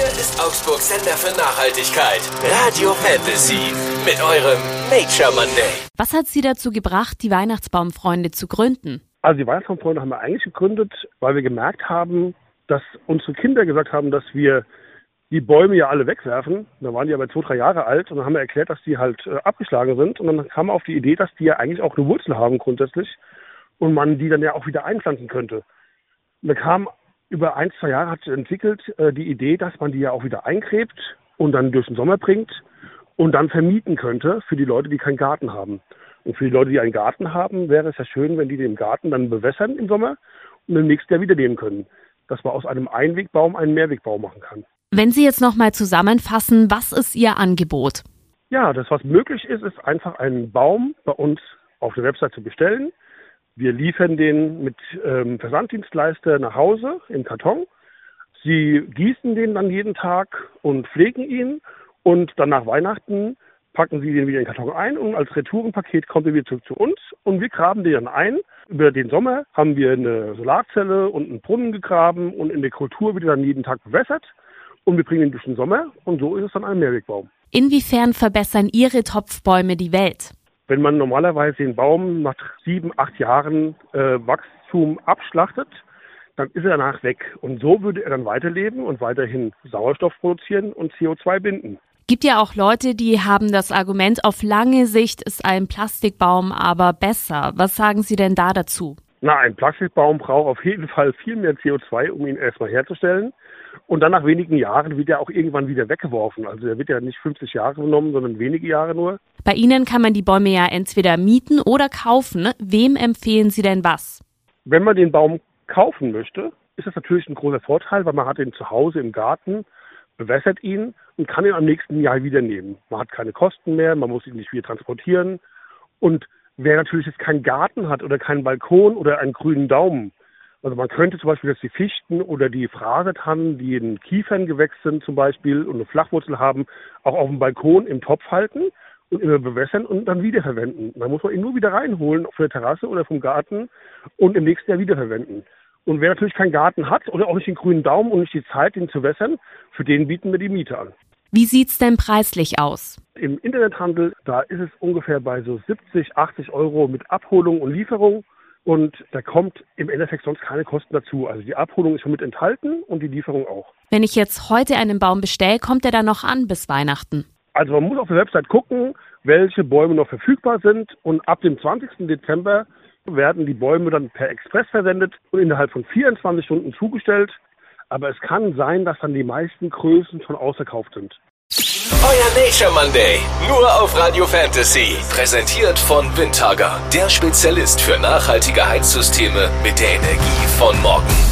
Hier ist Augsburg Sender für Nachhaltigkeit. Radio Fantasy. Mit eurem Nature Monday. Was hat Sie dazu gebracht, die Weihnachtsbaumfreunde zu gründen? Also die Weihnachtsbaumfreunde haben wir eigentlich gegründet, weil wir gemerkt haben, dass unsere Kinder gesagt haben, dass wir die Bäume ja alle wegwerfen. Da waren die aber zwei, drei Jahre alt und dann haben wir erklärt, dass die halt äh, abgeschlagen sind. Und dann kam wir auf die Idee, dass die ja eigentlich auch eine Wurzel haben grundsätzlich und man die dann ja auch wieder einpflanzen könnte. Und da kam über ein, zwei Jahre hat sich entwickelt äh, die Idee, dass man die ja auch wieder eingräbt und dann durch den Sommer bringt und dann vermieten könnte für die Leute, die keinen Garten haben. Und für die Leute, die einen Garten haben, wäre es ja schön, wenn die den Garten dann bewässern im Sommer und im nächsten Jahr wieder nehmen können. Dass man aus einem Einwegbaum einen Mehrwegbaum machen kann. Wenn Sie jetzt nochmal zusammenfassen, was ist Ihr Angebot? Ja, das, was möglich ist, ist einfach einen Baum bei uns auf der Website zu bestellen. Wir liefern den mit ähm, Versanddienstleister nach Hause im Karton. Sie gießen den dann jeden Tag und pflegen ihn und dann nach Weihnachten packen Sie den wieder in den Karton ein und als Retourenpaket kommt er wieder zurück zu uns und wir graben den dann ein. Über den Sommer haben wir eine Solarzelle und einen Brunnen gegraben und in der Kultur wird er dann jeden Tag bewässert und wir bringen ihn durch den Sommer und so ist es dann ein Mehrwegbaum. Inwiefern verbessern Ihre Topfbäume die Welt? Wenn man normalerweise den Baum nach sieben, acht Jahren äh, Wachstum abschlachtet, dann ist er danach weg. Und so würde er dann weiterleben und weiterhin Sauerstoff produzieren und CO2 binden. Gibt ja auch Leute, die haben das Argument, auf lange Sicht ist ein Plastikbaum aber besser. Was sagen Sie denn da dazu? Na, ein Plastikbaum braucht auf jeden Fall viel mehr CO2, um ihn erstmal herzustellen. Und dann nach wenigen Jahren wird er auch irgendwann wieder weggeworfen. Also er wird ja nicht 50 Jahre genommen, sondern wenige Jahre nur. Bei Ihnen kann man die Bäume ja entweder mieten oder kaufen. Wem empfehlen Sie denn was? Wenn man den Baum kaufen möchte, ist das natürlich ein großer Vorteil, weil man hat ihn zu Hause im Garten, bewässert ihn und kann ihn am nächsten Jahr wieder nehmen. Man hat keine Kosten mehr, man muss ihn nicht wieder transportieren. Und wer natürlich jetzt keinen Garten hat oder keinen Balkon oder einen grünen Daumen, also man könnte zum Beispiel jetzt die Fichten oder die Phrasetannen, die in Kieferngewächs sind zum Beispiel und eine Flachwurzel haben, auch auf dem Balkon im Topf halten und immer bewässern und dann wiederverwenden. Dann muss man ihn nur wieder reinholen auf der Terrasse oder vom Garten und im nächsten Jahr wiederverwenden. Und wer natürlich keinen Garten hat oder auch nicht den grünen Daumen und nicht die Zeit, ihn zu wässern, für den bieten wir die Miete an. Wie sieht's denn preislich aus? Im Internethandel, da ist es ungefähr bei so 70, 80 Euro mit Abholung und Lieferung. Und da kommt im Endeffekt sonst keine Kosten dazu. Also die Abholung ist schon mit enthalten und die Lieferung auch. Wenn ich jetzt heute einen Baum bestelle, kommt der dann noch an bis Weihnachten? Also man muss auf der Website gucken, welche Bäume noch verfügbar sind. Und ab dem 20. Dezember werden die Bäume dann per Express versendet und innerhalb von 24 Stunden zugestellt. Aber es kann sein, dass dann die meisten Größen schon ausverkauft sind. Euer Nature Monday, nur auf Radio Fantasy. Präsentiert von Windhager, der Spezialist für nachhaltige Heizsysteme mit der Energie von morgen.